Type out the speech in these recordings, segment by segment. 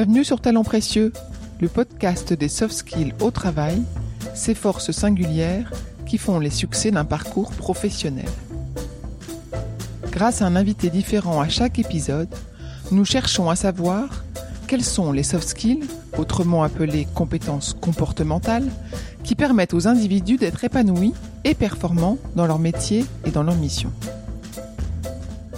Bienvenue sur Talent Précieux, le podcast des soft skills au travail, ces forces singulières qui font les succès d'un parcours professionnel. Grâce à un invité différent à chaque épisode, nous cherchons à savoir quels sont les soft skills, autrement appelés compétences comportementales, qui permettent aux individus d'être épanouis et performants dans leur métier et dans leur mission.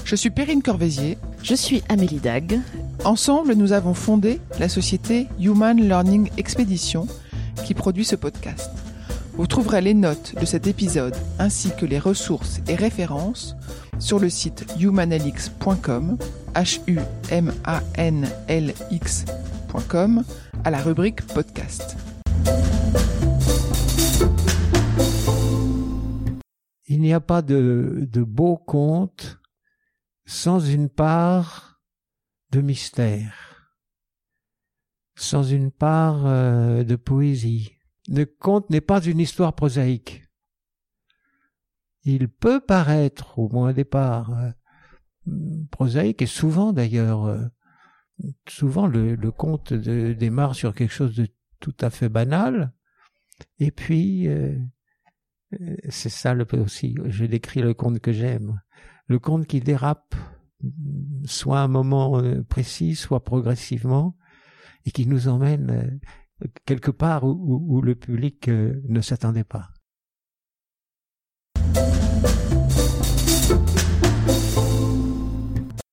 Je suis Perrine Corvézier. Je suis Amélie Dag. Ensemble, nous avons fondé la société Human Learning Expedition qui produit ce podcast. Vous trouverez les notes de cet épisode ainsi que les ressources et références sur le site humanlx.com, h u m a n l x.com à la rubrique podcast. Il n'y a pas de, de beau conte sans une part de mystère, sans une part euh, de poésie. Le conte n'est pas une histoire prosaïque. Il peut paraître, au moins au départ, euh, prosaïque, et souvent d'ailleurs, euh, souvent le, conte démarre sur quelque chose de tout à fait banal, et puis c'est ça le aussi. Je décris le conte que j'aime le conte qui dérape, soit à un moment euh, précis, soit progressivement, et qui nous emmène euh, quelque part où, le public euh, ne s'attendait pas.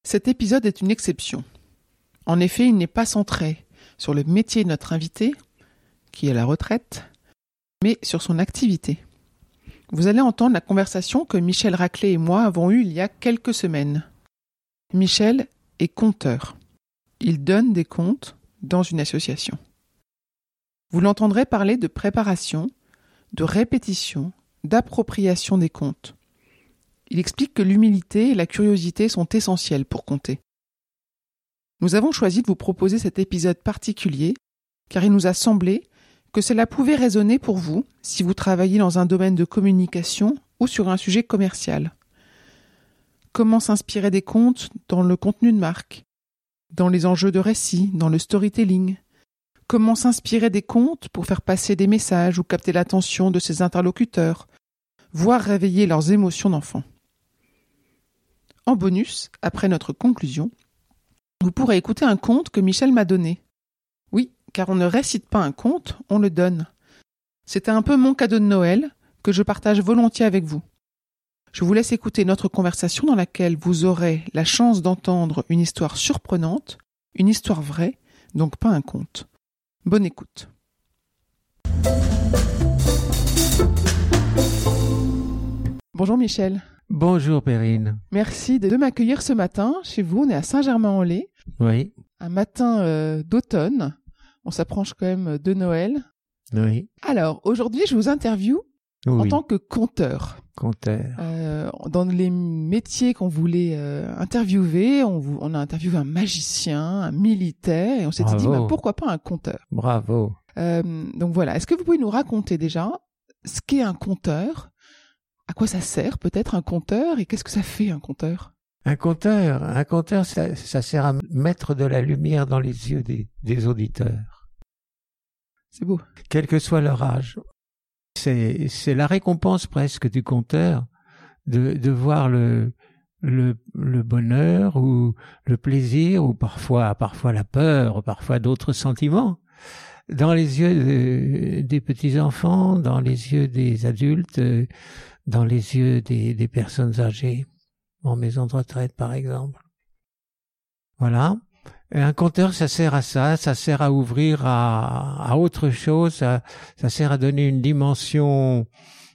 Cet épisode est une exception. En effet, il n'est pas centré sur le métier de notre invité, qui est la retraite, mais sur son activité. Vous allez entendre la conversation que Michel Raclé et moi avons eue il y a quelques semaines. Michel est compteur. Il donne des comptes dans une association. Vous l'entendrez parler de préparation, de répétition, d'appropriation des comptes. Il explique que l'humilité et la curiosité sont essentielles pour compter. Nous avons choisi de vous proposer cet épisode particulier car il nous a semblé que cela pouvait résonner pour vous si vous travaillez dans un domaine de communication ou sur un sujet commercial. Comment s'inspirer des comptes dans le contenu de marque, dans les enjeux de récit, dans le storytelling? Comment s'inspirer des comptes pour faire passer des messages ou capter l'attention de ses interlocuteurs, voire réveiller leurs émotions d'enfant? En bonus, après notre conclusion, vous pourrez écouter un conte que Michel m'a donné car on ne récite pas un conte, on le donne. C'était un peu mon cadeau de Noël que je partage volontiers avec vous. Je vous laisse écouter notre conversation dans laquelle vous aurez la chance d'entendre une histoire surprenante, une histoire vraie, donc pas un conte. Bonne écoute. Bonjour Michel. Bonjour Perrine. Merci de m'accueillir ce matin chez vous. On est à Saint-Germain-en-Laye. Oui. Un matin euh, d'automne. On s'approche quand même de Noël. Oui. Alors, aujourd'hui, je vous interview en tant que conteur. Conteur. Euh, dans les métiers qu'on voulait euh, interviewer, on, on, a interviewé un magicien, un militaire, et on s'est dit, bah, pourquoi pas un conteur? Bravo. Euh, donc voilà, est-ce que vous pouvez nous raconter déjà ce qu'est un conteur? À quoi ça sert peut-être un conteur? Et qu'est-ce que ça fait un conteur? Un conteur, un conteur, ça, sert à mettre de la lumière dans les yeux des auditeurs. C'est beau. Quel que soit leur âge. C'est, c'est la récompense presque du conteur de, de voir le, le, le, bonheur ou le plaisir ou parfois, parfois la peur, parfois d'autres sentiments dans les yeux des petits enfants, dans les yeux des adultes, dans les yeux des, des personnes âgées, en maison de retraite par exemple. Voilà un compteur, ça sert à ça, ça sert à ouvrir à, à autre chose, ça, ça, sert à donner une dimension,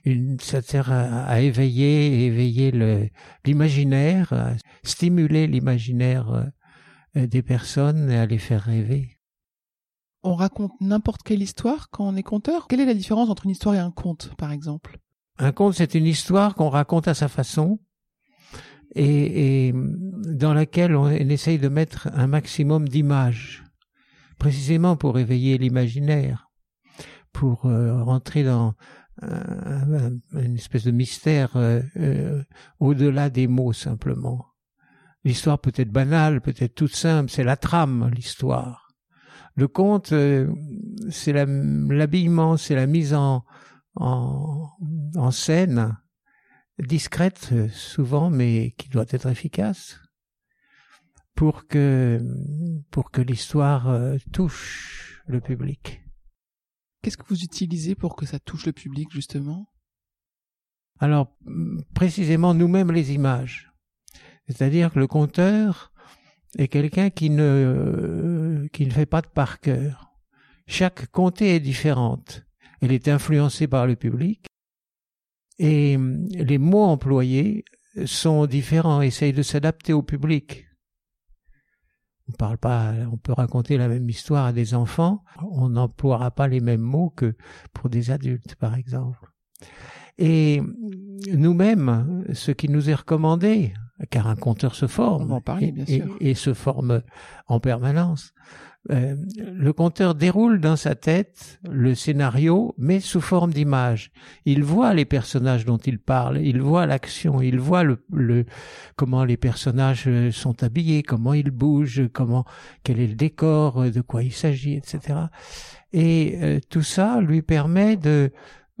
une, ça sert à, éveiller, éveiller l'imaginaire, stimuler l'imaginaire euh, des personnes et à les faire rêver. On raconte n'importe quelle histoire quand on est conteur. Quelle est la différence entre une histoire et un conte, par exemple? Un conte, c'est une histoire qu'on raconte à sa façon et, et dans laquelle on, essaye de mettre un maximum d'images, précisément pour éveiller l'imaginaire, pour euh, rentrer dans une espèce de mystère euh, euh, au-delà des mots simplement. L'histoire peut être banale, peut être toute simple, c'est la trame, l'histoire. Le conte, euh, c'est l'habillement, c'est la mise en, en, en scène discrète euh, souvent, mais qui doit être efficace pour que pour que l'histoire euh, touche le public. Qu'est-ce que vous utilisez pour que ça touche le public justement? Alors précisément nous-mêmes les images. C'est-à-dire que le conteur est quelqu'un qui ne qui ne fait pas de par cœur. Chaque comté est différente. Elle est influencée par le public et les mots employés sont différents, essayent de s'adapter au public. On parle pas, on peut raconter la même histoire à des enfants, on n'emploiera pas les mêmes mots que pour des adultes, par exemple. Et nous-mêmes, ce qui nous est recommandé, car un conteur se forme, et, se forme en permanence, euh, le conteur déroule dans sa tête le scénario, mais sous forme d'image. Il voit les personnages dont il parle, il voit l'action, il voit le, le, comment les personnages euh, sont habillés, comment ils bougent, comment quel est le décor, euh, de quoi il s'agit, etc. Et tout ça lui permet de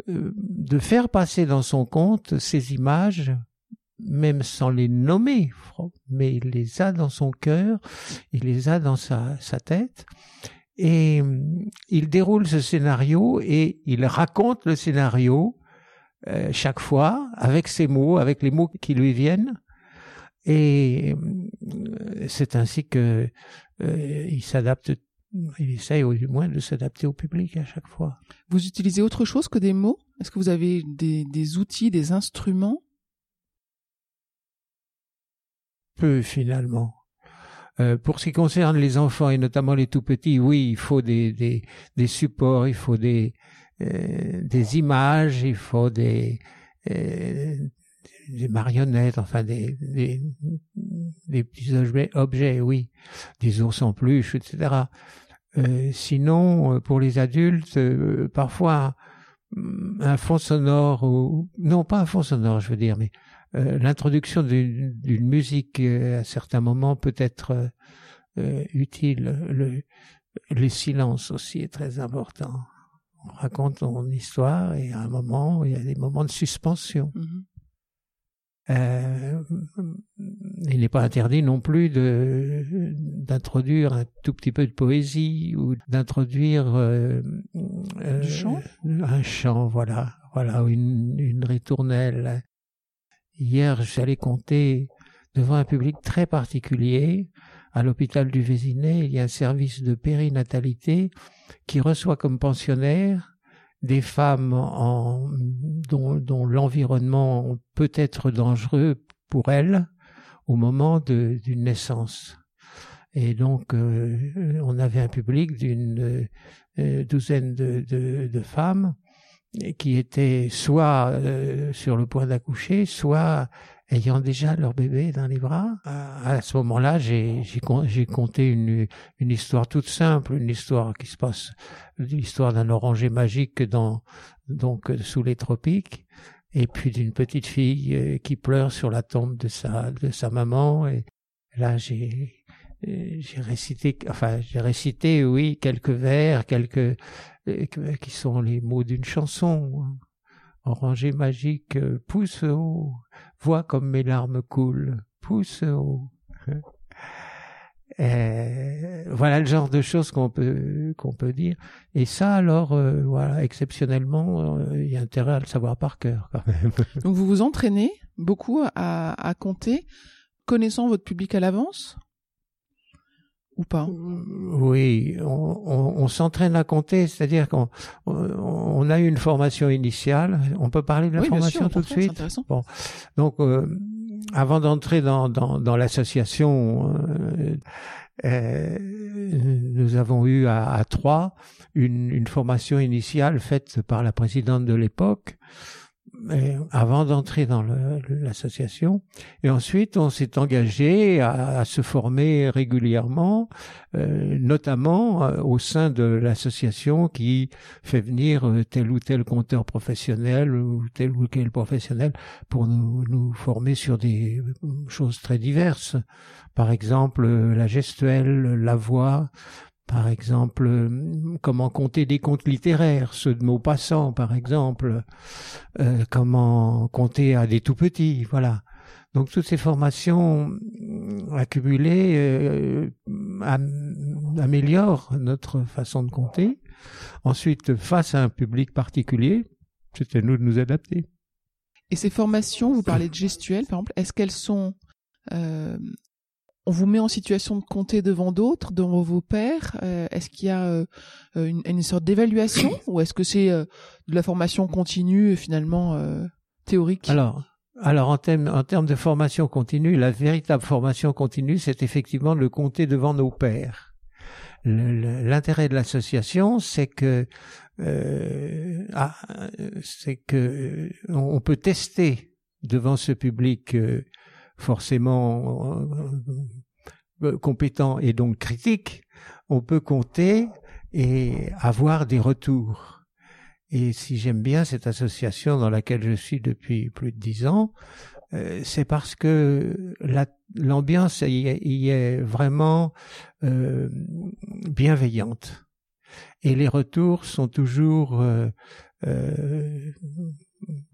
de faire passer dans son conte ces images même sans les nommer, mais il les a dans son cœur, il les a dans sa, sa tête, et mm, il déroule ce scénario et il raconte le scénario euh, chaque fois avec ses mots, avec les mots qui lui viennent, et mm, c'est ainsi que euh, il s'adapte, il essaye au moins de s'adapter au public à chaque fois. Vous utilisez autre chose que des mots? Est-ce que vous avez des, des outils, des instruments? Peu finalement. Euh, pour ce qui concerne les enfants et notamment les tout petits, oui, il faut des, des, des supports, il faut des, euh, des images, il faut des, euh, des marionnettes, enfin des, des, des petits objets, objets, oui, des ours en peluche, etc. Euh, sinon, pour les adultes, parfois un fond sonore ou non pas un fond sonore, je veux dire, mais euh, l'introduction d'une musique euh, à certains moments peut être euh, utile. Le, le silence aussi est très important. On raconte son histoire et à un moment, il y a des moments de suspension. Mm-hmm. Euh, il n'est pas interdit non plus de d'introduire un tout petit peu de poésie ou d'introduire euh, chant? un chant, voilà, voilà, une, une ritournelle, Hier, j'allais compter devant un public très particulier. À l'hôpital du Vésinet, il y a un service de périnatalité qui reçoit comme pensionnaires des femmes en, dont, dont l'environnement peut être dangereux pour elles au moment d'une naissance. Et donc, euh, on avait un public d'une euh, douzaine de, de, de, femmes qui étaient soit euh, sur le point d'accoucher, soit ayant déjà leur bébé dans les bras. À, ce moment-là, j'ai compté une, une histoire toute simple, une histoire qui se passe, l'histoire d'un oranger magique dans donc sous les tropiques, et puis d'une petite fille euh, qui pleure sur la tombe de sa de sa maman. Et là, j'ai j'ai récité, enfin j'ai récité, oui, quelques vers, quelques qui sont les mots d'une chanson. Oranger magique, pousse haut, vois comme mes larmes coulent, pousse haut. voilà le genre de choses qu'on peut qu'on peut dire. Et ça, alors, euh, voilà, exceptionnellement, euh, il y a intérêt à le savoir par cœur quand même. Donc vous vous entraînez beaucoup à, à compter, connaissant votre public à l'avance? Ou pas? Oui, on, on, s'entraîne à compter, c'est-à-dire qu'on on a eu une formation initiale. On peut parler de la formation tout de suite? Bon, donc euh, avant d'entrer dans, dans, dans l'association, euh, euh, nous avons eu à, à Troyes une, une formation initiale faite par la présidente de l'époque avant d'entrer dans l'association. Et ensuite, on s'est engagé à, se former régulièrement, euh, notamment euh, au sein de l'association qui fait venir euh, tel ou tel compteur professionnel ou tel ou tel professionnel pour nous former sur des choses très diverses. Par exemple, la gestuelle, la voix, par exemple, euh, comment compter des contes littéraires, ceux de Maupassant, par exemple, euh, comment compter à des tout petits, voilà. Donc toutes ces formations accumulées euh, améliorent notre façon de compter. Ensuite, face à un public particulier, c'est à nous de nous adapter. Et ces formations, vous parlez de gestuelles, par exemple, est-ce qu'elles sont euh, on vous met en situation de compter devant d'autres, devant vos pairs euh, Est-ce qu'il y a euh, une, une, sorte d'évaluation ou est-ce que c'est euh, de la formation continue finalement théorique? Alors, alors en termes en termes de formation continue, la véritable formation continue, c'est effectivement de le compter devant nos pairs. L'intérêt de l'association, c'est que ah, c'est que on peut tester devant ce public forcément euh, euh, compétent et donc critique, on peut compter et avoir des retours. Et si j'aime bien cette association dans laquelle je suis depuis plus de dix ans, euh, c'est parce que l'ambiance y, est vraiment bienveillante. Et les retours sont toujours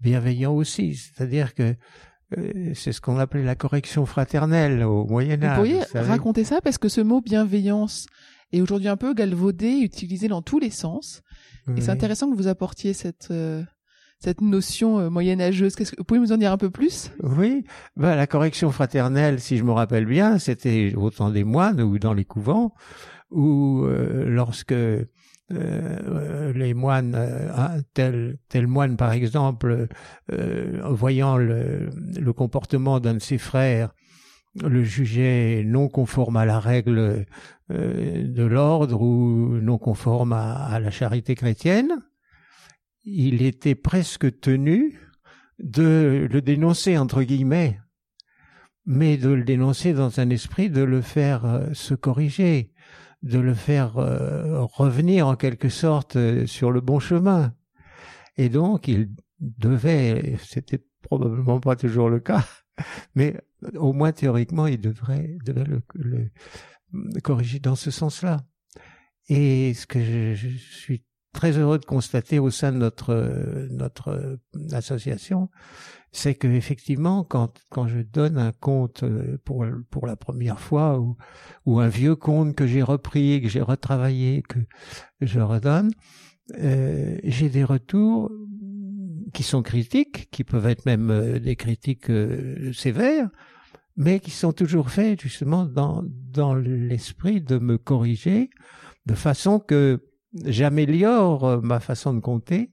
bienveillants aussi. C'est-à-dire que c'est ce qu'on appelait la correction fraternelle au Moyen Âge. Vous pourriez raconter ça parce que ce mot bienveillance est aujourd'hui un peu galvaudé, utilisé dans tous les sens. Et c'est intéressant que vous apportiez cette euh, cette notion euh, moyenâgeuse. Qu'est-ce que vous pouvez nous en dire un peu plus? Oui, ben, la correction fraternelle, si je me rappelle bien, c'était au temps des moines ou dans les couvents, où lorsque euh, les moines, euh, tel, tel moine par exemple, euh, voyant le comportement d'un de ses frères, le jugeait non conforme à la règle de l'ordre ou non conforme à, la charité chrétienne, il était presque tenu de le dénoncer entre guillemets, mais de le dénoncer dans un esprit de le faire se corriger de le faire euh, revenir en quelque sorte euh, sur le bon chemin. Et donc, il devait, c'était probablement pas toujours le cas, mais au moins théoriquement, il devrait, devait le, corriger dans ce sens-là. Et ce que je, suis très heureux de constater au sein de notre notre association, c'est que effectivement, quand quand je donne un conte euh, pour pour la première fois ou ou un vieux conte que j'ai repris, que j'ai retravaillé, que je redonne, euh, j'ai des retours qui sont critiques, qui peuvent être même euh, des critiques euh, sévères, mais qui sont toujours faits justement dans dans l'esprit de me corriger, de façon que j'améliore ma façon de compter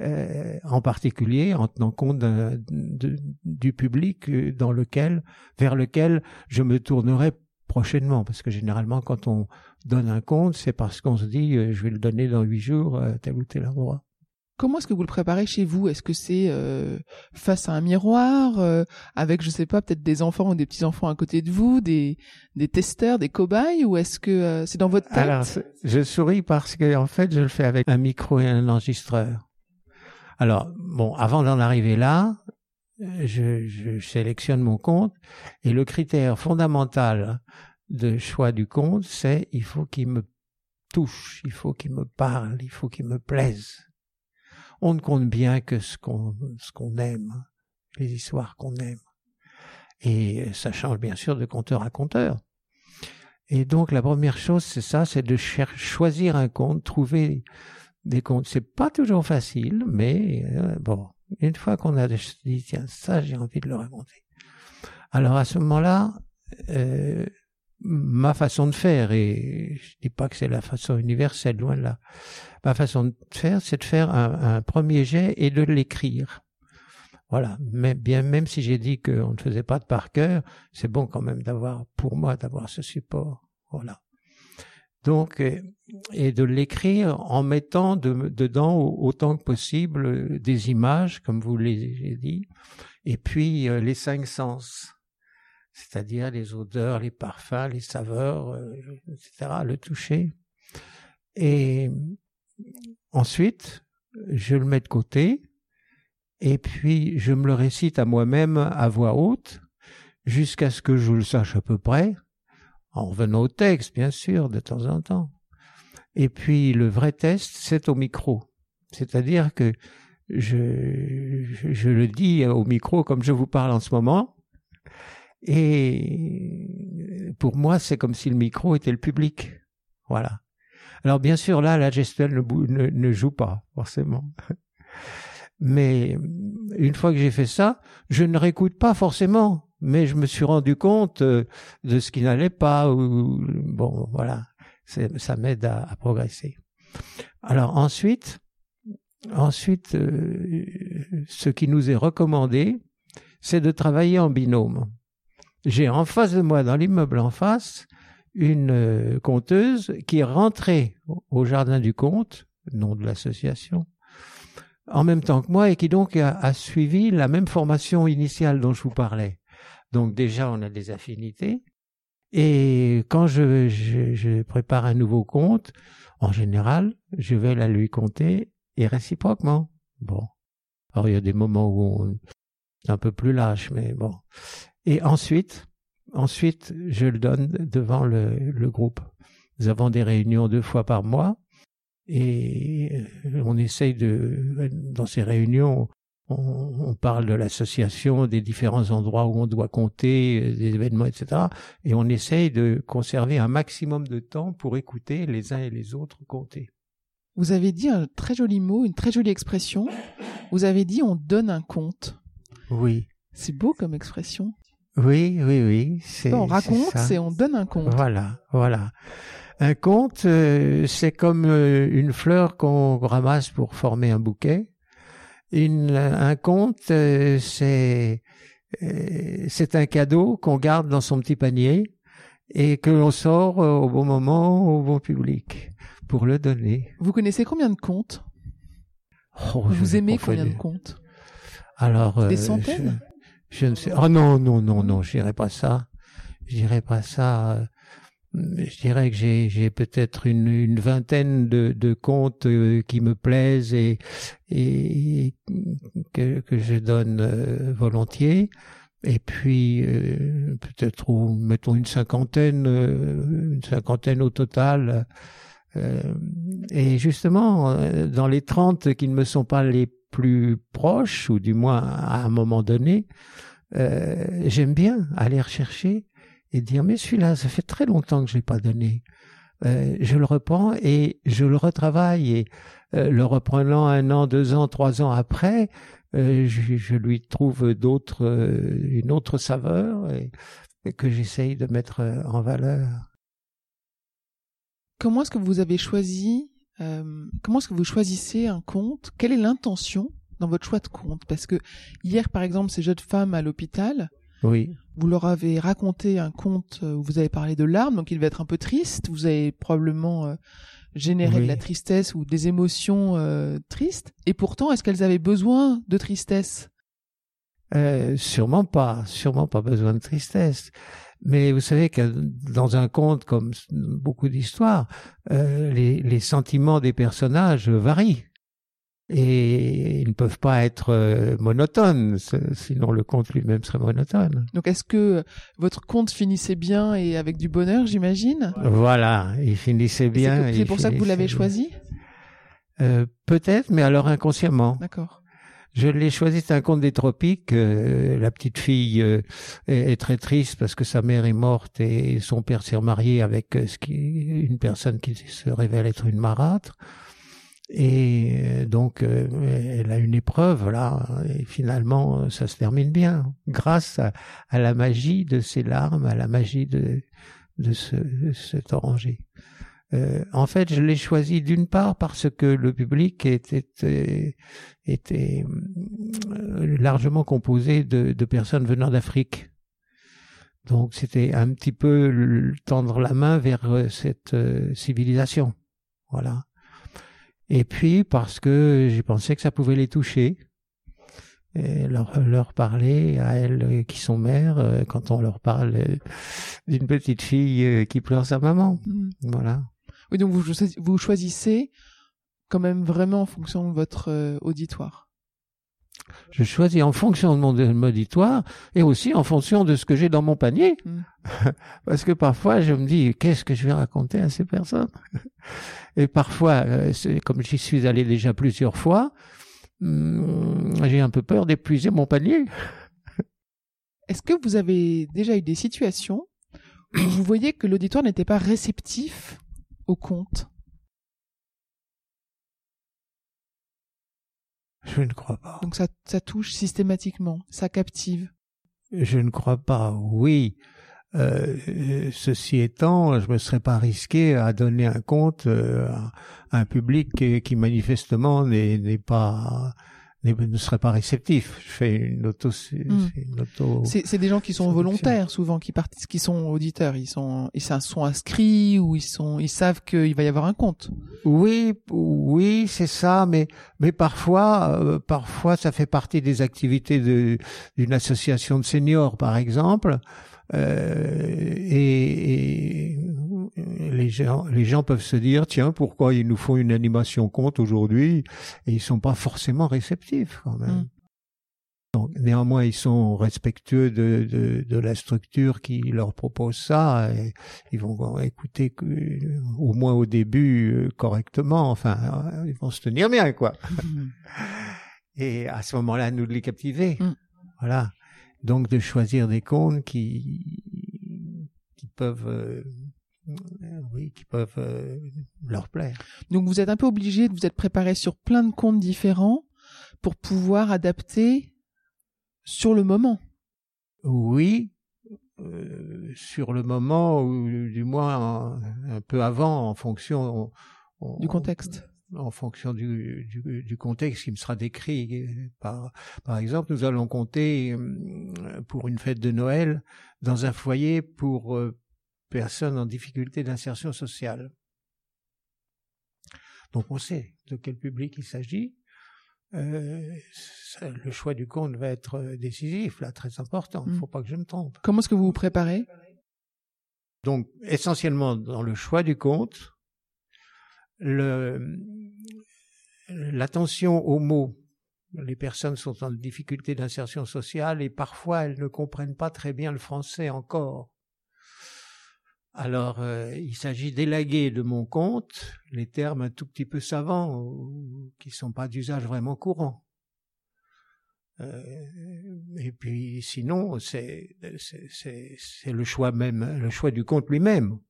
euh, en particulier en tenant compte du public euh, dans lequel, vers lequel je me tournerai prochainement, parce que généralement quand on donne un compte, c'est parce qu'on se dit euh, je vais le donner dans huit jours tel ou tel endroit. Comment est-ce que vous le préparez chez vous? Est-ce que c'est face à un miroir, avec je sais pas peut-être des enfants ou des petits enfants à côté de vous, des testeurs, des cobayes, ou est-ce que c'est dans votre tête? Alors, je souris parce que en fait, je le fais avec un micro et un enregistreur. Alors, bon, avant d'en arriver là, je, je, sélectionne mon compte et le critère fondamental de choix du compte, c'est il faut qu'il me touche, il faut qu'il me parle, il faut qu'il me plaise. On ne compte bien que ce qu'on ce qu'on aime, les histoires qu'on aime. Et ça change bien sûr de compteur à compteur. Et donc la première chose, c'est ça, c'est de choisir un compte, trouver des comptes. C'est pas toujours facile, mais euh, bon, une fois qu'on a dit tiens ça j'ai envie de le raconter. Alors à ce moment-là, euh, ma façon de faire et je dis pas que c'est la façon universelle loin de là. Ma façon de faire, c'est de faire un, premier jet et de l'écrire. Voilà, mais bien même si j'ai dit qu'on ne faisait pas de par cœur, c'est bon quand même d'avoir pour moi d'avoir ce support. Voilà. Donc, euh, et de l'écrire en mettant dedans autant que possible des images, comme vous l'avez dit, et puis euh, les cinq sens, c'est-à-dire les odeurs, les parfums, les saveurs, euh, etc., le toucher. Et ensuite, je le mets de côté, et puis je me le récite à moi-même à voix haute, jusqu'à ce que je le sache à peu près, en revenant au texte, bien sûr, de temps en temps. Et puis le vrai test, c'est au micro. C'est-à-dire que je, je, le dis au micro comme je vous parle en ce moment. Et pour moi, c'est comme si le micro était le public. Voilà. Alors bien sûr, là, la gestuelle ne, joue pas, forcément. Mais une fois que j'ai fait ça, je ne réécoute pas forcément, mais je me suis rendu compte euh, de ce qui n'allait pas. Ou, bon, voilà, ça m'aide à, à, progresser. Alors ensuite, ensuite, euh, ce qui nous est recommandé, c'est de travailler en binôme. J'ai en face de moi, dans l'immeuble en face, une euh, conteuse qui est rentrée au jardin du comte, nom de l'association, en même temps que moi et qui donc a, suivi la même formation initiale dont je vous parlais. Donc déjà, on a des affinités. Et quand je, je, prépare un nouveau compte, en général, je vais la lui compter et réciproquement. Bon. Alors il y a des moments où on est un peu plus lâche, mais bon. Et ensuite, Ensuite, je le donne devant le, groupe. Nous avons des réunions deux fois par mois et on essaye de, dans ces réunions, on, parle de l'association, des différents endroits où on doit compter, des événements, etc. Et on essaye de conserver un maximum de temps pour écouter les uns et les autres compter. Vous avez dit un très joli mot, une très jolie expression. Vous avez dit on donne un compte. Oui. C'est beau comme expression. Oui, oui, oui. C'est, on raconte, c'est on donne un compte. Voilà, voilà. Un compte, euh, c'est comme euh, une fleur qu'on ramasse pour former un bouquet. Une, un compte, euh, c'est c'est un cadeau qu'on garde dans son petit panier et que l'on sort au bon moment, au bon public, pour le donner. Vous connaissez combien de comptes oh, Vous aimez combien de comptes Alors, des centaines? Je ne sais. Oh non, non, non, non, je dirais pas ça. Je dirais pas ça. Euh, je dirais que j'ai, j'ai peut-être une, une vingtaine de, de contes euh, qui me plaisent et, et que, que je donne euh, volontiers. Et puis peut-être mettons une cinquantaine, une cinquantaine au total. et justement, dans les trente qui ne me sont pas les plus proches, ou du moins à un moment donné, euh, j'aime bien aller rechercher et dire mais celui-là, ça fait très longtemps que je l'ai pas donné. Euh, je le reprends et je le retravaille et euh, le reprenant un an, deux ans, trois ans après, je, je, lui trouve d'autres, une autre saveur et, que j'essaye de mettre en valeur. Comment est-ce que vous avez choisi Comment est-ce que vous choisissez un compte? Quelle est l'intention dans votre choix de compte? Parce que hier, par exemple, ces jeunes femmes à l'hôpital, oui. vous leur avez raconté un conte où vous avez parlé de larmes, donc il devait être un peu triste. Vous avez probablement euh, généré de la tristesse ou des émotions euh, tristes. Et pourtant, est-ce qu'elles avaient besoin de tristesse? Euh, Sûrement pas, sûrement pas besoin de tristesse. Mais vous savez que dans un conte comme beaucoup d'histoires, les, les sentiments des personnages varient et ils ne peuvent pas être euh, monotones, sinon le conte lui-même serait monotone. Donc est-ce que votre conte finissait bien et avec du bonheur, j'imagine? Voilà, il finissait bien. C'est pour ça que vous l'avez choisi? Euh, Peut-être, mais alors inconsciemment. D'accord. Je l'ai choisi, c'est un conte des tropiques. Euh, la petite fille est, est, très triste parce que sa mère est morte et son père s'est remarié avec ce qui, une personne qui se révèle être une marâtre. Et euh, donc, euh, elle a une épreuve là, et finalement, ça se termine bien, grâce à, la magie de ses larmes, à la magie de, de ce, cet oranger. Euh, en fait, je l'ai choisi d'une part parce que le public était, était largement composé de, de personnes venant d'Afrique. Donc, c'était un petit peu tendre la main vers cette civilisation. Voilà. Et puis parce que j'ai pensé que ça pouvait les toucher. Et leur, leur parler à elles euh, qui sont mères euh, quand on leur parle euh, d'une petite fille qui pleure sa maman. Mm. Voilà. Oui, donc vous, vous choisissez quand même vraiment en fonction de votre auditoire. Je choisis en fonction de mon auditoire et aussi en fonction de ce que j'ai dans mon panier. Mm. Parce que parfois, je me dis, qu'est-ce que je vais raconter à ces personnes? Et parfois, euh, comme j'y suis allé déjà plusieurs fois, hum, j'ai un peu peur d'épuiser mon panier. Est-ce que vous avez déjà eu des situations où vous voyez que l'auditoire n'était pas réceptif au conte Je ne crois pas. Donc ça, ça touche systématiquement, ça captive. Je ne crois pas. Oui. Euh, ceci étant, je me serais pas risqué à donner un compte euh, à un public qui, qui manifestement n'est pas ne serait pas réceptif. Je fais une auto, c'est une auto. C'est c'est des gens qui sont volontaires souvent, qui partent, qui sont auditeurs. Ils sont, ils sont inscrits ou ils sont, ils savent qu'il va y avoir un compte. Oui, oui, c'est ça, mais mais parfois, euh, parfois, ça fait partie des activités de d'une association de seniors, par exemple, euh, et, et les gens les gens peuvent se dire tiens pourquoi ils nous font une animation compte aujourd'hui et ils sont pas forcément réceptifs quand même. Mm. Donc, néanmoins, ils sont respectueux de, de, de la structure qui leur propose ça. Et ils vont écouter au moins au début euh, correctement. Enfin, euh, ils vont se tenir bien, quoi. Et à ce moment-là, nous de les captiver. Mm. Voilà. Donc de choisir des contes qui qui peuvent euh, oui qui peuvent euh, leur plaire. Donc vous êtes un peu obligé de vous être préparé sur plein de comptes différents pour pouvoir adapter sur le moment. Oui, euh, sur le moment ou du moins un, un peu avant en fonction on- Du contexte. En fonction du, du, du contexte qui me sera décrit. Par, par exemple, nous allons compter euh, pour une fête de Noël dans un foyer pour euh, personnes en difficulté d'insertion sociale. Donc on sait de quel public il s'agit. Euh, le choix du compte va être décisif, là, très important. Il ne Mm. faut pas que je me trompe. Comment est-ce que vous vous préparez? Donc, essentiellement dans le choix du compte, l'attention aux mots. Les personnes sont en difficulté d'insertion sociale et parfois elles ne comprennent pas très bien le français encore. Alors, euh, il s'agit d'élaguer de mon compte les termes un tout petit peu savants ou qui sont pas d'usage vraiment courant. Euh, et puis, sinon, c'est le choix même, le choix du compte lui-même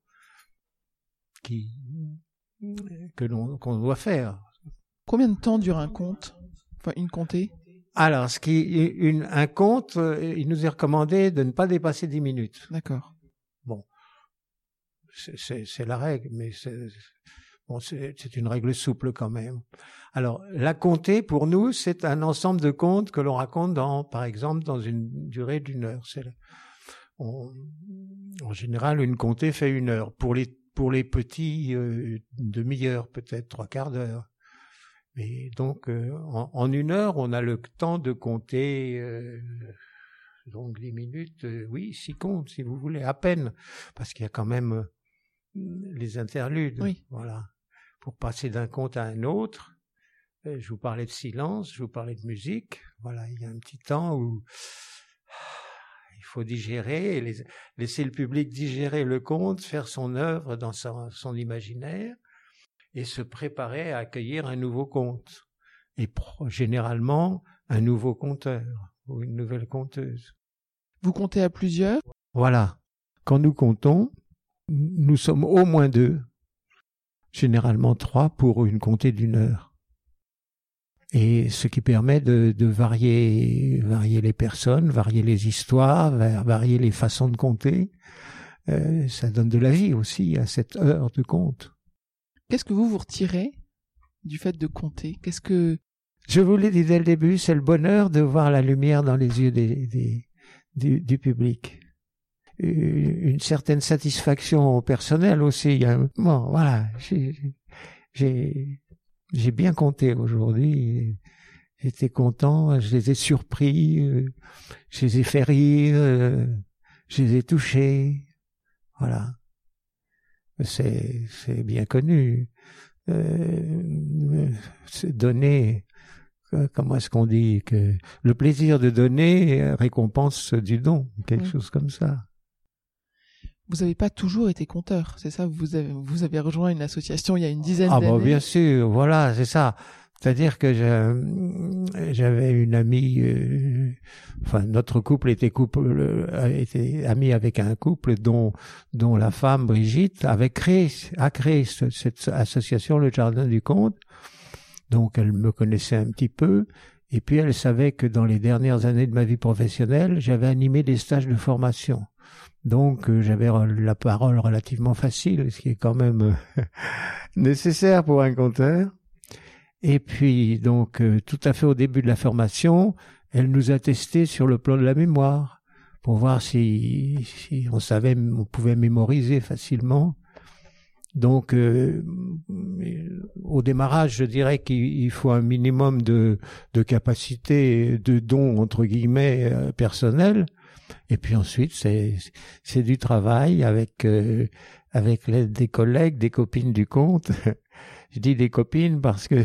qui que l'on qu'on doit faire. Combien de temps dure un compte Enfin, une comptée Alors, ce qui une un compte, euh, il nous est recommandé de ne pas dépasser 10 minutes. D'accord. c'est- c'est la règle, mais c'est bon, une règle souple quand même. Alors, la comptée pour nous, c'est un ensemble de contes que l'on raconte dans, par exemple, dans une durée d'une heure. C'est en général, une comptée fait une heure. Pour les pour les petits, euh, une demi-heure peut-être, trois quarts d'heure. Mais donc, euh, en, en une heure, on a le temps de compter. Euh, donc dix minutes, euh, oui, six comptes si vous voulez, à peine, parce qu'il y a quand même euh, les interludes. Oui. Voilà. Pour passer d'un conte à un autre. Euh, Je vous parlais de silence, je vous parlais de musique. Voilà, il y a un petit temps où faut digérer, et les- laisser le public digérer le conte, faire son œuvre dans son, son imaginaire et se préparer à accueillir un nouveau conte. Et pro- généralement, un nouveau conteur ou une nouvelle conteuse. Vous comptez à plusieurs? Voilà. Quand nous comptons, nous sommes au moins deux, généralement trois pour une comptée d'une heure. Et ce qui permet de, de varier, varier les personnes, varier les histoires, va- varier les façons de compter. Euh, ça donne de la vie aussi à cette heure de compte. Qu'est-ce que vous vous retirez du fait de compter? Qu'est-ce que Je vous l'ai dit dès le début, c'est le bonheur de voir la lumière dans les yeux des, des- du, du public. Euh, Une certaine satisfaction personnelle aussi. A- Bon, voilà, j'ai- j'ai bien compté aujourd'hui. J'étais content, je les ai surpris, euh, je les ai fait rire, euh, je les ai touchés. Voilà. C'est c'est bien connu. Euh, c'est donner comment est-ce qu'on dit que le plaisir de donner récompense du don, quelque chose comme ça. Vous n'avez pas toujours été conteur, c'est ça? Vous avez, vous avez rejoint une association il y a une dizaine ah, d'années. Ah bien sûr, voilà, c'est ça. C'est-à-dire que j'avais une amie, euh, enfin notre couple était couple, était ami avec un couple dont dont la femme Brigitte avait créé a créé cette association le Jardin du Comte. Donc elle me connaissait un petit peu et puis elle savait que dans les dernières années de ma vie professionnelle, j'avais animé des stages de formation. Donc euh, j'avais la parole relativement facile, ce qui est quand même nécessaire pour un conteur. Et puis donc euh, tout à fait au début de la formation, elle nous a testé sur le plan de la mémoire pour voir si, on savait, on pouvait mémoriser facilement. Donc, euh, au démarrage, je dirais qu'il faut un minimum de, de capacité, de dons entre guillemets euh, personnels. Et puis ensuite, c'est c'est du travail avec avec l'aide des collègues, des copines du compte. je dis des copines parce que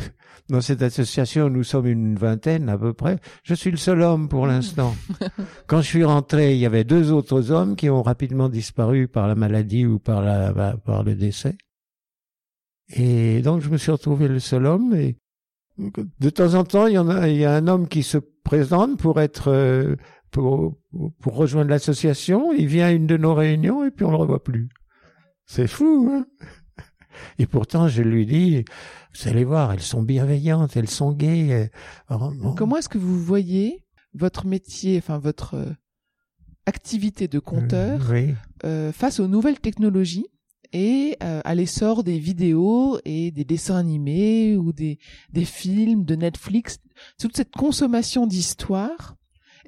dans cette association, nous sommes une vingtaine à peu près. Je suis le seul homme pour l'instant. Quand je suis rentré, il y avait deux autres hommes qui ont rapidement disparu par la maladie ou par, la, bah, par le décès. Et donc, je me suis retrouvé le seul homme. Et de temps en temps, il y en a, il y a un homme qui se présente pour être, euh, pour, pour rejoindre l'association. Il vient à une de nos réunions et puis on le revoit plus. C'est fou, hein et pourtant, je lui dis, vous allez voir, elles sont bienveillantes, elles sont gaies. Euh, Comment est-ce que vous voyez votre métier, enfin votre euh, activité de compteur euh, face aux nouvelles technologies et à l'essor des vidéos et des dessins animés ou des, des films de Netflix, toute cette consommation d'histoire.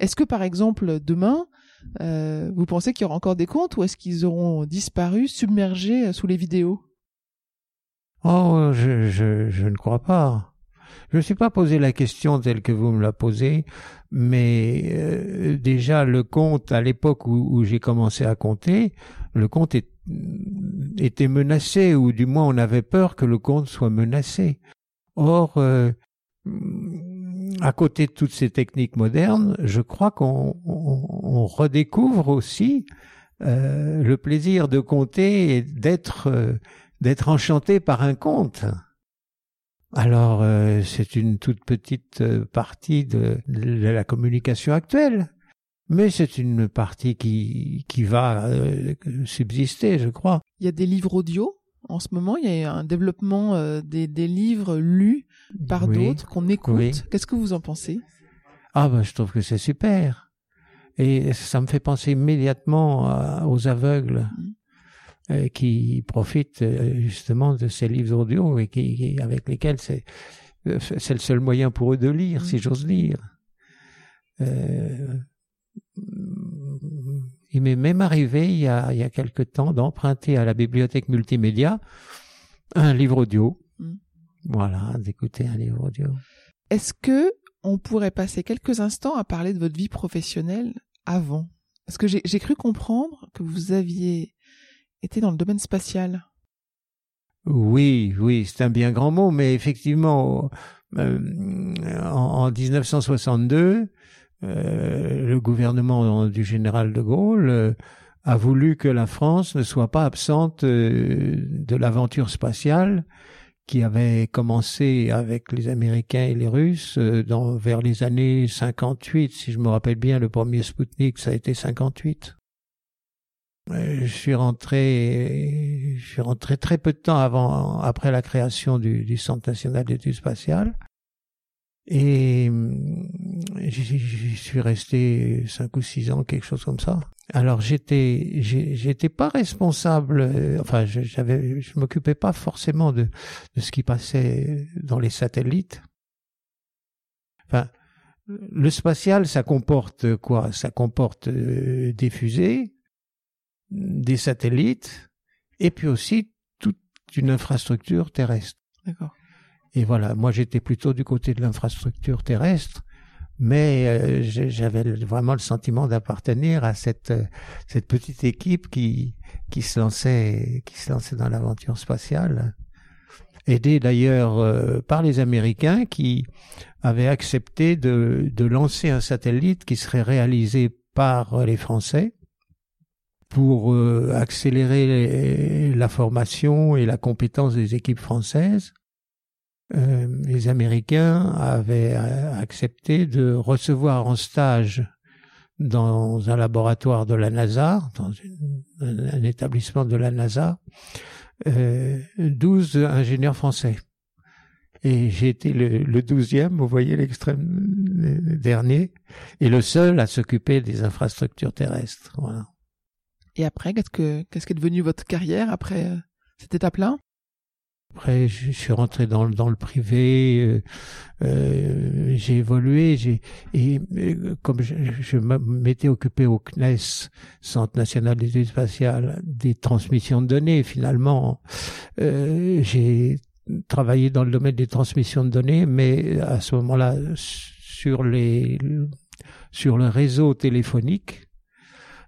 Est-ce que par exemple demain, vous pensez qu'il y aura encore des comptes ou est-ce qu'ils auront disparu, submergés sous les vidéos? Oh, je, ne crois pas. Je ne suis pas posé la question telle que vous me la posez, mais euh, déjà le compte à l'époque où, j'ai commencé à compter, le compte était menacé, ou du moins on avait peur que le compte soit menacé. Or, euh, à côté de toutes ces techniques modernes, je crois qu'on on, redécouvre aussi euh, le plaisir de compter et d'être d'être enchanté par un conte. Alors euh, c'est une toute petite euh, partie de, la communication actuelle, mais c'est une partie qui, qui va euh, subsister, je crois. Il y a des livres audio? En ce moment, il y a un développement des, des, livres lus par d'autres qu'on écoute. Qu'est-ce que vous en pensez? Ah ben je trouve que c'est super. Et ça me fait penser immédiatement aux aveugles. Mmh. Euh, qui profitent euh, justement de ces livres audio et qui, avec lesquels c'est euh, c'est le seul moyen pour eux de lire, si mm. j'ose dire. Euh, il m'est même arrivé il y a, il y a quelque temps d'emprunter à la bibliothèque multimédia un livre audio. Mm. Voilà, d'écouter un livre audio. Est-ce que on pourrait passer quelques instants à parler de votre vie professionnelle avant? Parce que j'ai cru comprendre que vous aviez était dans le domaine spatial. Oui, oui, c'est un bien grand mot, mais effectivement, euh, en, 1962, euh, le gouvernement du général de Gaulle euh, a voulu que la France ne soit pas absente de l'aventure spatiale qui avait commencé avec les Américains et les Russes vers les années 58, si je me rappelle bien, le premier Sputnik, ça a été 58. Euh, je suis rentré, je suis rentré très peu de temps avant, après la création du Centre national d'études spatiales. Et j'y suis resté cinq ou six ans, quelque chose comme ça. Alors j'étais, j'étais pas responsable. Euh, enfin, j'avais, je m'occupais pas forcément de, de ce qui passait dans les satellites. Enfin, le spatial, ça comporte quoi? Ça comporte euh, des fusées, des satellites et puis aussi toute une infrastructure terrestre. D'accord. Et voilà, moi j'étais plutôt du côté de l'infrastructure terrestre, mais euh, j'avais vraiment le sentiment d'appartenir à cette euh, petite équipe qui se lançait qui se lançait dans l'aventure spatiale. aidé d'ailleurs euh, par les Américains qui avaient accepté de, lancer un satellite qui serait réalisé par les Français pour accélérer la formation et la compétence des équipes françaises. Euh, les Américains avaient accepté de recevoir en stage dans un laboratoire de la NASA, dans un, établissement de la NASA, euh, 12 ingénieurs français. Et j'ai été le douzième, vous voyez l'extrême dernier, et le seul à s'occuper des infrastructures terrestres. Et après, qu'est-ce que qu'est-ce qui est devenu votre carrière après euh, cette étape-là? Après, je suis rentré dans, dans le privé, euh, euh, j'ai évolué, j'ai et comme je, je m'étais occupé au CNES, Centre national d'études spatiales, des transmissions de données. Finalement, euh, j'ai travaillé dans le domaine des transmissions de données, mais à ce moment-là sur les sur le réseau téléphonique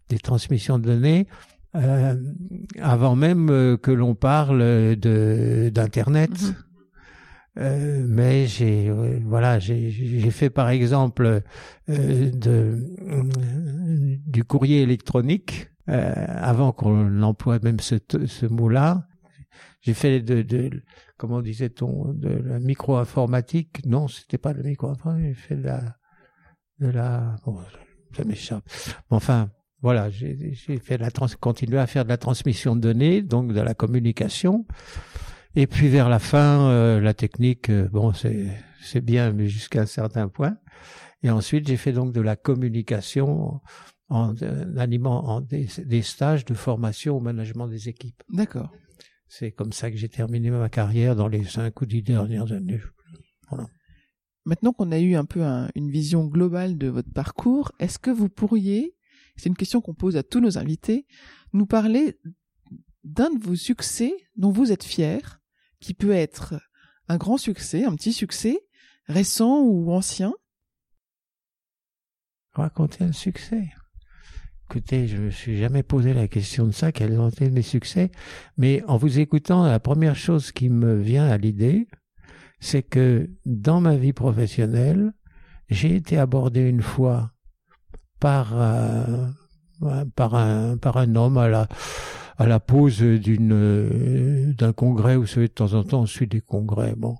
des transmissions de données euh, avant même euh, que l'on parle de d'internet. Mhm. Euh, mais j'ai voilà j'ai fait par exemple de du courrier électronique avant qu'on emploie même ce, ce mot-là j'ai fait de, de comment disait-on de la micro-informatique non c'était pas de la micro-informatique j'ai fait de la de la bon, ça m'échappe enfin voilà, j'ai fait la trans continué à faire de la transmission de données, donc de la communication. Et puis vers la fin, euh, la technique, euh, bon, c'est bien, mais jusqu'à un certain point. Et ensuite, j'ai fait donc de la communication en, animant en des, des, stages de formation au management des équipes. D'accord. C'est comme ça que j'ai terminé ma carrière dans les cinq ou dix dernières années. Voilà. Maintenant qu'on a eu un peu une vision globale de votre parcours, est-ce que vous pourriez c'est une question qu'on pose à tous nos invités, nous parler d'un de vos succès dont vous êtes fier, qui peut être un grand succès, un petit succès, récent ou ancien. Raconter un succès. Écoutez, je me suis jamais posé la question de ça, quels ont été mes succès, mais en vous écoutant, la première chose qui me vient à l'idée, c'est que dans ma vie professionnelle, j'ai été abordé une fois par euh, par un par un homme à la à la pause d'une euh, d'un congrès vous savez de temps en temps on suit des congrès bon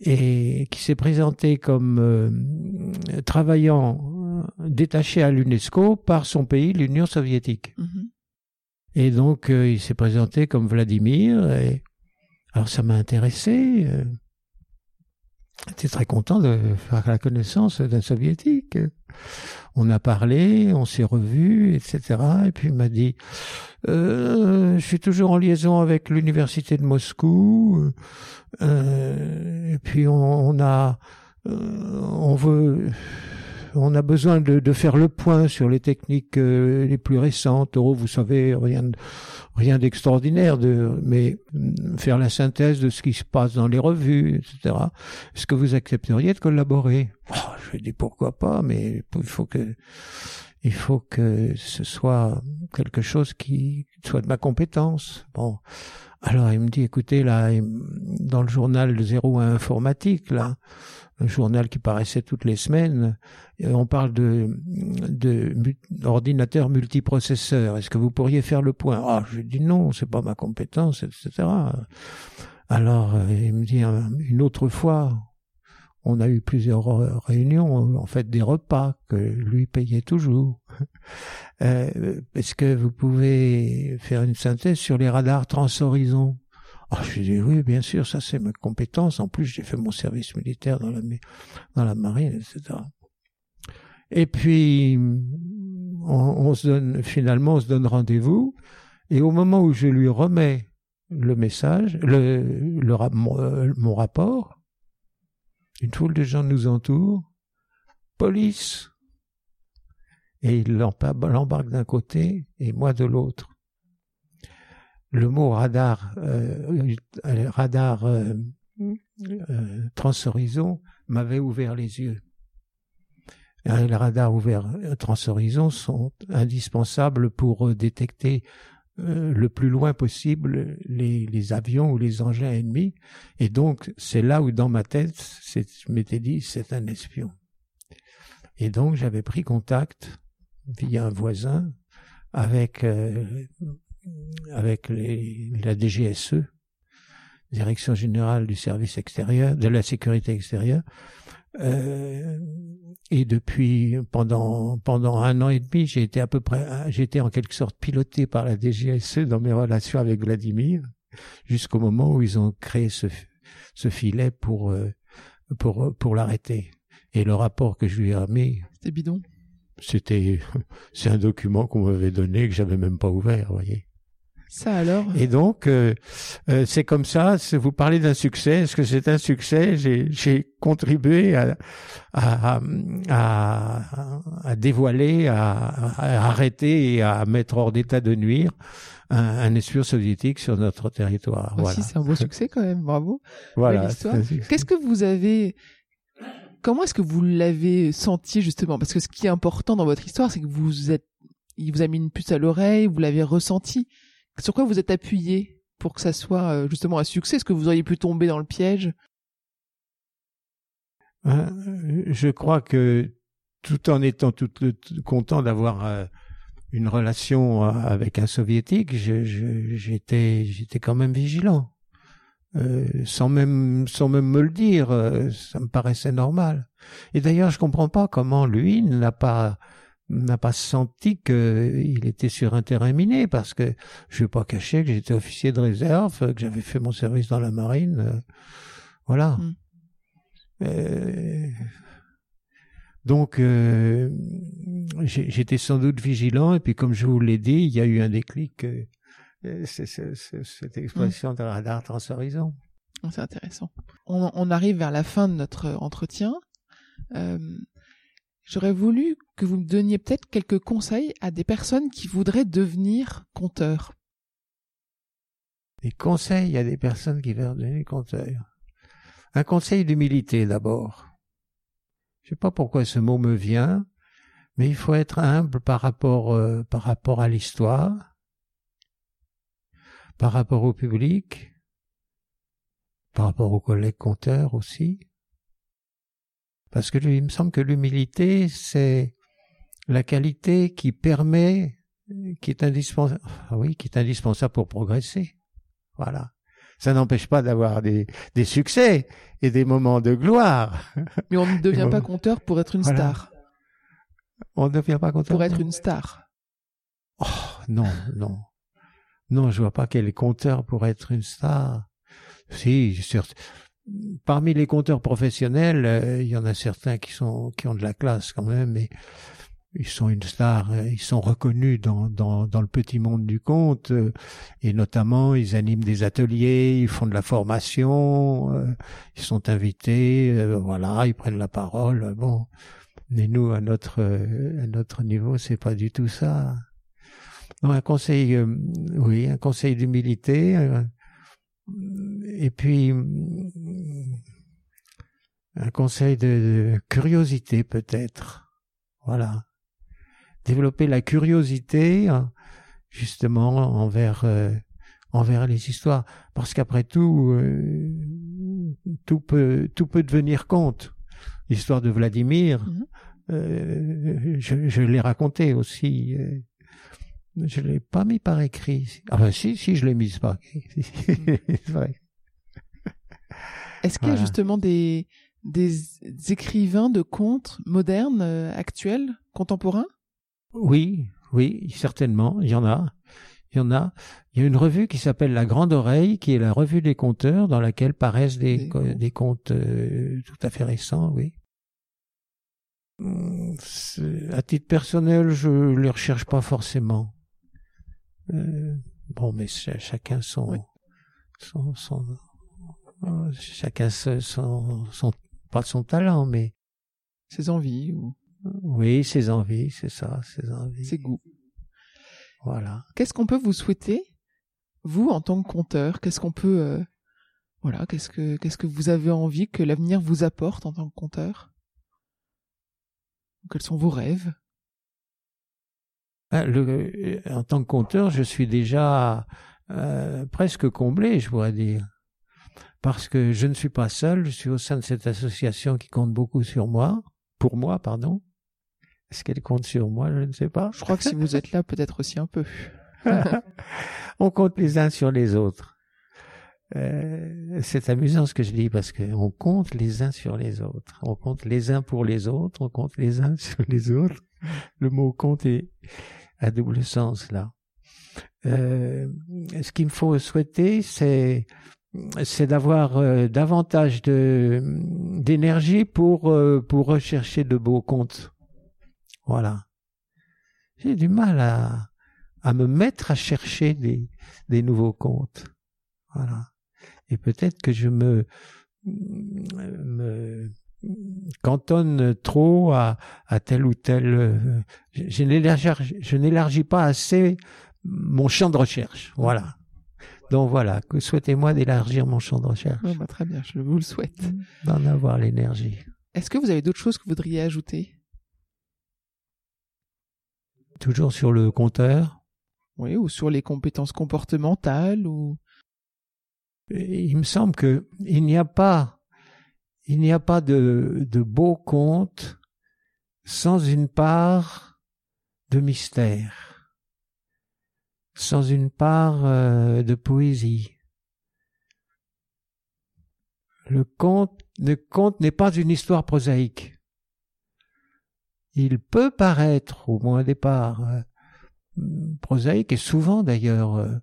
et qui s'est présenté comme euh, travaillant détaché à l'UNESCO par son pays l'Union soviétique mm-hmm. et donc il s'est présenté comme Vladimir et alors ça m'a intéressé J'étais très content de faire la connaissance d'un soviétique. On a parlé, on s'est revus, etc. Et puis il m'a dit, euh, je suis toujours en liaison avec l'université de Moscou. Euh, et puis on, on a, euh, on veut on a besoin de, de, faire le point sur les techniques euh, les plus récentes. Oh, vous savez, rien, rien d'extraordinaire, de, mais mm, faire la synthèse de ce qui se passe dans les revues, etc. Est-ce que vous accepteriez de collaborer? Oh, Je dis pourquoi pas, mais il faut que il faut que ce soit quelque chose qui soit de ma compétence. Bon, alors il me dit, écoutez là, dans le journal de 01 informatique là un journal qui paraissait toutes les semaines. On parle de, de d'ordinateur multiprocesseur. Est-ce que vous pourriez faire le point? Ah, je dis non, c'est pas ma compétence, etc. Alors euh, il me dit une autre fois, on a eu plusieurs réunions, en fait des repas que lui payait toujours. Euh, est-ce que vous pouvez faire une synthèse sur les radars transhorizons ah, je dis oui, bien sûr, ça c'est ma compétence. En plus, j'ai fait mon service militaire dans la, marine, etc. Et puis, on, se donne, finalement, on se donne rendez-vous. Et au moment où je lui remets le message, le, le mon, mon, rapport, une foule de gens nous entourent. Police. Et il l'embarque d'un côté et moi de l'autre le mot radar, euh, radar euh, euh, transhorizon m'avait ouvert les yeux. les radars ouverts transhorizon sont indispensables pour détecter euh, le plus loin possible les, les, avions ou les engins ennemis. Et donc, c'est là où dans ma tête, je m'étais dit, c'est un espion. Et donc, j'avais pris contact via un voisin avec, euh, avec les, la DGSE, Direction générale du service extérieur, de la sécurité extérieure, euh, et depuis pendant pendant un an et demi, j'ai été à peu près, été en quelque sorte piloté par la DGSE dans mes relations avec Vladimir, jusqu'au moment où ils ont créé ce ce filet pour euh, pour pour l'arrêter. Et le rapport que je lui ai remis, c'était bidon? C'était c'est un document qu'on m'avait donné que j'avais même pas ouvert, vous voyez. Ça alors? Et donc, euh, euh, c'est comme ça, vous parlez d'un succès, est-ce que c'est un succès? J'ai contribué à, à, à, à dévoiler, à, arrêter et à mettre hors d'état de nuire un, un espion soviétique sur notre territoire. Aussi, voilà. c'est un beau succès quand même, bravo. Voilà. Qu'est-ce que vous avez... Comment est-ce que vous l'avez senti justement? Parce que ce qui est important dans votre histoire, c'est que vous êtes... Il vous a mis une puce à l'oreille, vous l'avez ressenti. Sur quoi vous êtes appuyé pour que ça soit euh, justement un succès? Est-ce que vous auriez pu tomber dans le piège? Euh, Je crois que tout en étant tout, content d'avoir euh, une relation avec un soviétique, j'étais quand même vigilant. sans même sans même me le dire, ça me paraissait normal. Et d'ailleurs, je comprends pas comment lui n'a pas n'a pas senti qu'il était sur un terrain miné parce que je vais pas cacher que j'étais officier de réserve, que j'avais fait mon service dans la marine, euh, voilà. Mm. Euh, donc euh, j'étais sans doute vigilant et puis comme je vous l'ai dit, il y a eu un déclic. cette expression de radar transhorizon. C'est intéressant. On, on, arrive vers la fin de notre entretien. J'aurais voulu que vous me donniez peut-être quelques conseils à des personnes qui voudraient devenir conteurs. Des conseils à des personnes qui voudraient devenir conteurs. Un conseil d'humilité d'abord. Je sais pas pourquoi ce mot me vient, mais il faut être humble par rapport euh, par rapport à l'histoire, par rapport au public, par rapport aux collègues conteurs aussi. Parce que il me semble que l'humilité, c'est la qualité qui permet, qui est indispensable, oui, qui est indispensable pour progresser. Voilà. Ça n'empêche pas d'avoir des, des succès et des moments de gloire. Mais on ne devient pas compteur pour être une star. On ne devient pas compteur pour être une star. Oh non, non, non, je vois pas quel est compteur pour être une star. Si, sûr parmi les compteurs professionnels, euh, il y en a certains qui sont qui ont de la classe quand même, mais ils sont une star, euh, ils sont reconnus dans, dans, dans le petit monde du compte, euh, et notamment ils animent des ateliers, ils font de la formation, ils sont invités, voilà, ils prennent la parole. Bon, mais nous à notre à notre niveau, c'est pas du tout ça. Donc un conseil, oui, un conseil d'humilité et puis un conseil de, curiosité peut-être. Voilà. Développer la curiosité hein, justement envers euh, envers les histoires parce qu'après tout euh, tout peut tout peut devenir conte. L'histoire de Vladimir mm-hmm. euh, je, je l'ai raconté aussi je l'ai pas mis par écrit. Ah ben si, si, je l'ai mis par écrit. C'est vrai. Est-ce qu'il y a justement des, des écrivains de contes modernes, euh, actuels, contemporains? Oui, oui, certainement. Il y en a. Il y en a. Il y a une revue qui s'appelle La Grande Oreille, qui est la revue des conteurs, dans laquelle paraissent des, des, contes euh, tout à fait récents, oui. À titre personnel, je les recherche pas forcément. Euh, bon, mais chacun son, son, son, chacun son, son, pas son talent, mais ses envies. Ou... Oui, ses envies, c'est ça, ses envies. Ses goûts. Voilà. Qu'est-ce qu'on peut vous souhaiter, vous, en tant que conteur? Qu'est-ce qu'on peut, euh, voilà, qu'est-ce que, qu'est-ce que vous avez envie que l'avenir vous apporte en tant que conteur? Quels sont vos rêves? Ah, le, en tant que compteur, je suis déjà euh, presque comblé, je pourrais dire. Parce que je ne suis pas seul, je suis au sein de cette association qui compte beaucoup sur moi, pour moi, pardon. Est-ce qu'elle compte sur moi? Je ne sais pas. Je crois que si vous êtes là, peut-être aussi un peu. on compte les uns sur les autres. Euh, c'est amusant ce que je dis parce qu'on compte les uns sur les autres. On compte les uns pour les autres, on compte les uns sur les autres. Le mot compte est à double sens là. Euh, ce qu'il me faut souhaiter, c'est c'est d'avoir euh, davantage de d'énergie pour euh, pour rechercher de beaux contes. Voilà. J'ai du mal à à me mettre à chercher des des nouveaux contes. Voilà. Et peut-être que je me me cantonne trop à, à tel ou tel. Euh, je n'élargis pas assez mon champ de recherche. Voilà. Donc voilà, que souhaitez-moi d'élargir mon champ de recherche. bah, très bien, je vous le souhaite. D'en avoir l'énergie. Est-ce que vous avez d'autres choses que vous voudriez ajouter? Toujours sur le compteur? Oui, ou sur les compétences comportementales ou Il me semble que il n'y a pas il n'y a pas de, de beau conte sans une part de mystère, sans une part euh, de poésie. Le conte, le conte n'est pas une histoire prosaïque. Il peut paraître, au moins au départ, euh, prosaïque, et souvent d'ailleurs, euh,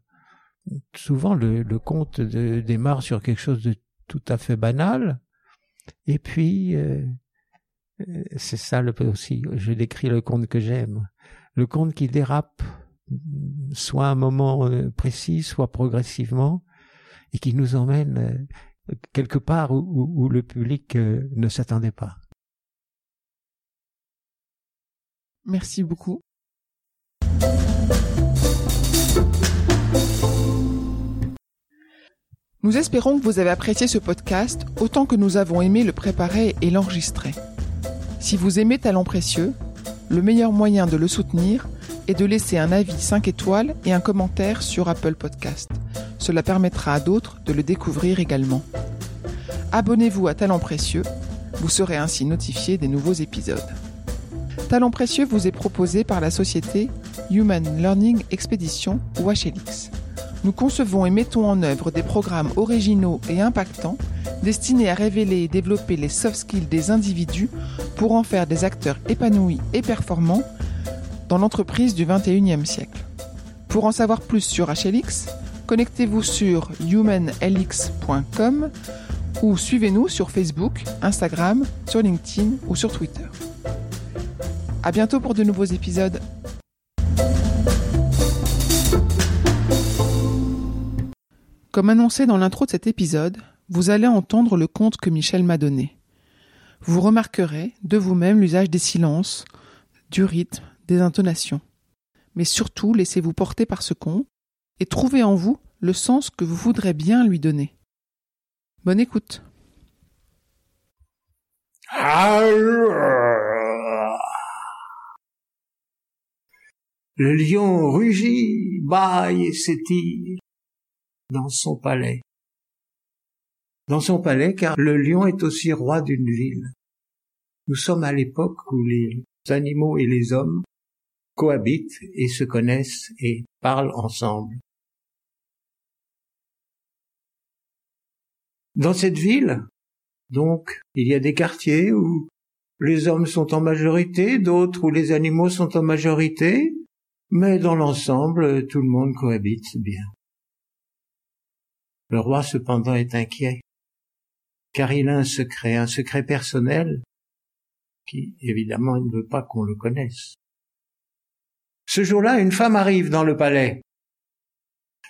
souvent le, conte démarre sur quelque chose de tout à fait banal, et puis, c'est ça le aussi, je décris le conte que j'aime. Le conte qui dérape, soit à un moment euh, précis, soit progressivement, et qui nous emmène quelque part où, le public ne s'attendait pas. Merci beaucoup. Nous espérons que vous avez apprécié ce podcast autant que nous avons aimé le préparer et l'enregistrer. Si vous aimez Talent Précieux, le meilleur moyen de le soutenir est de laisser un avis 5 étoiles et un commentaire sur Apple Podcast. Cela permettra à d'autres de le découvrir également. Abonnez-vous à Talent Précieux, vous serez ainsi notifié des nouveaux épisodes. Talent Précieux vous est proposé par la société Human Learning Expedition ou HLX nous concevons et mettons en œuvre des programmes originaux et impactants destinés à révéler et développer les soft skills des individus pour en faire des acteurs épanouis et performants dans l'entreprise du 21e siècle. Pour en savoir plus sur HLX, connectez-vous sur humanlx.com ou suivez-nous sur Facebook, Instagram, sur LinkedIn ou sur Twitter. À bientôt pour de nouveaux épisodes. Comme annoncé dans l'intro de cet épisode, vous allez entendre le conte que Michel m'a donné. Vous remarquerez de vous-même l'usage des silences, du rythme, des intonations. Mais surtout, laissez-vous porter par ce conte et trouvez en vous le sens que vous voudrez bien lui donner. Bonne écoute. Le lion rugit, bâille et s'étire dans son palais. Dans son palais, car le lion est aussi roi d'une ville. Nous sommes à l'époque où les animaux et les hommes cohabitent et se connaissent et parlent ensemble. Dans cette ville, donc, il y a des quartiers où les hommes sont en majorité, d'autres où les animaux sont en majorité, mais dans l'ensemble, tout le monde cohabite bien. Le roi cependant est inquiet, car il a un secret, un secret personnel, qui évidemment il ne veut pas qu'on le connaisse. Ce jour-là, une femme arrive dans le palais.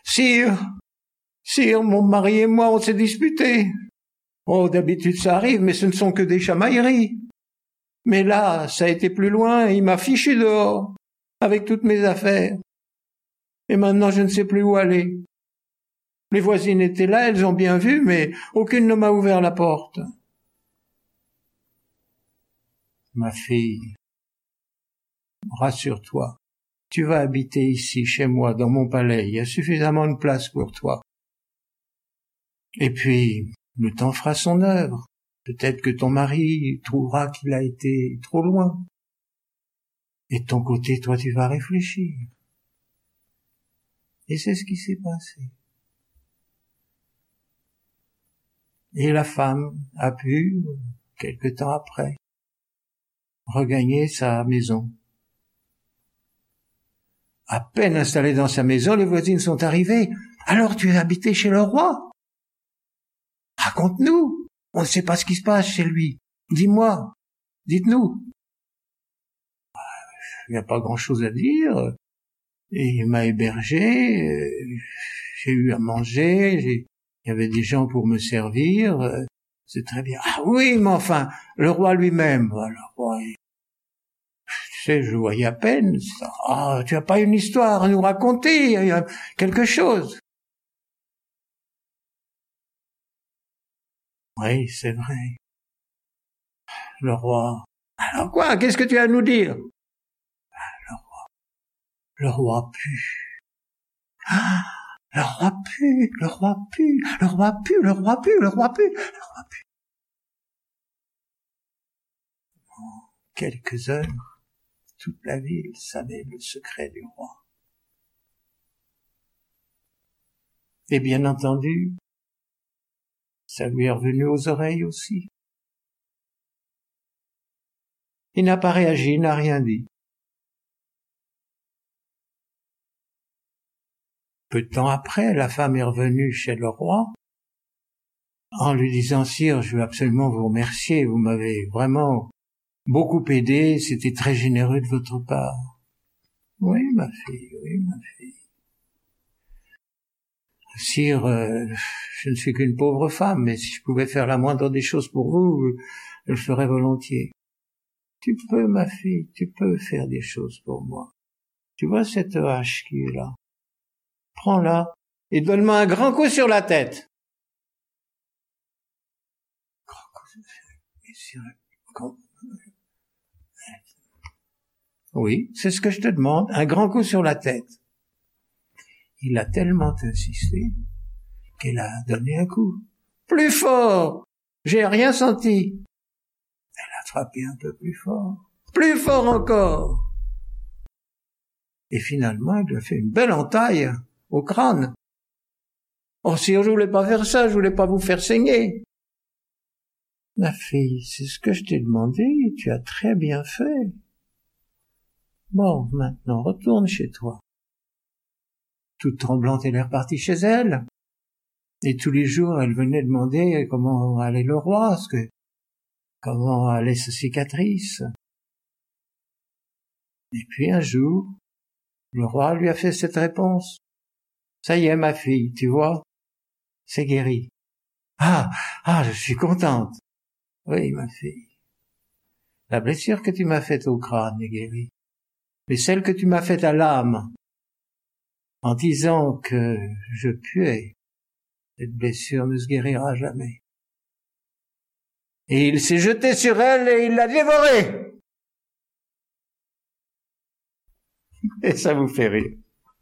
Sire, sire, mon mari et moi on s'est disputés. Oh, d'habitude ça arrive, mais ce ne sont que des chamailleries. Mais là, ça a été plus loin, il m'a fichu dehors, avec toutes mes affaires. Et maintenant je ne sais plus où aller. Les voisines étaient là, elles ont bien vu, mais aucune ne m'a ouvert la porte. Ma fille, rassure-toi, tu vas habiter ici, chez moi, dans mon palais, il y a suffisamment de place pour toi. Et puis, le temps fera son œuvre. Peut-être que ton mari trouvera qu'il a été trop loin. Et de ton côté, toi, tu vas réfléchir. Et c'est ce qui s'est passé. Et la femme a pu, quelque temps après, regagner sa maison. À peine installée dans sa maison, les voisines sont arrivées. Alors tu es habité chez le roi? Raconte-nous. On ne sait pas ce qui se passe chez lui. Dis-moi. Dites-nous. Il n'y a pas grand-chose à dire. Il m'a hébergé. J'ai eu à manger. Il y avait des gens pour me servir. C'est très bien. Ah oui, mais enfin, le roi lui-même. Le roi, tu sais, je voyais à peine. Ah, tu as pas une histoire à nous raconter, quelque chose. Oui, c'est vrai. Le roi. Alors quoi Qu'est-ce que tu as à nous dire? Le roi. Le roi pue. Ah Le roi pue, le roi pue, le roi pue, le roi pue, le roi pue, le roi pue. En quelques heures, toute la ville savait le secret du roi. Et bien entendu, ça lui est revenu aux oreilles aussi. Il n'a pas réagi, il n'a rien dit. Peu de temps après, la femme est revenue chez le roi en lui disant Sire, je veux absolument vous remercier, vous m'avez vraiment beaucoup aidé, c'était très généreux de votre part. Oui, ma fille, oui, ma fille. Sire, euh, je ne suis qu'une pauvre femme, mais si je pouvais faire la moindre des choses pour vous, je le ferais volontiers. Tu peux, ma fille, tu peux faire des choses pour moi. Tu vois cette hache qui est là? Prends-la et donne-moi un grand coup sur la tête. Grand coup sur la... Oui, c'est ce que je te demande, un grand coup sur la tête. Il a tellement insisté qu'elle a donné un coup. Plus fort J'ai rien senti. Elle a frappé un peu plus fort. Plus fort encore Et finalement, elle lui a fait une belle entaille au crâne. Oh, si je voulais pas faire ça, je voulais pas vous faire saigner. Ma fille, c'est ce que je t'ai demandé, tu as très bien fait. Bon, maintenant, retourne chez toi. Toute tremblante, elle est repartie chez elle. Et tous les jours, elle venait demander comment allait le roi, ce que, comment allait sa cicatrice. Et puis un jour, le roi lui a fait cette réponse. Ça y est, ma fille, tu vois, c'est guéri. Ah, ah, je suis contente. Oui, ma fille. La blessure que tu m'as faite au crâne est guérie. Mais celle que tu m'as faite à l'âme, en disant que je puais, cette blessure ne se guérira jamais. Et il s'est jeté sur elle et il l'a dévorée. Et ça vous fait rire.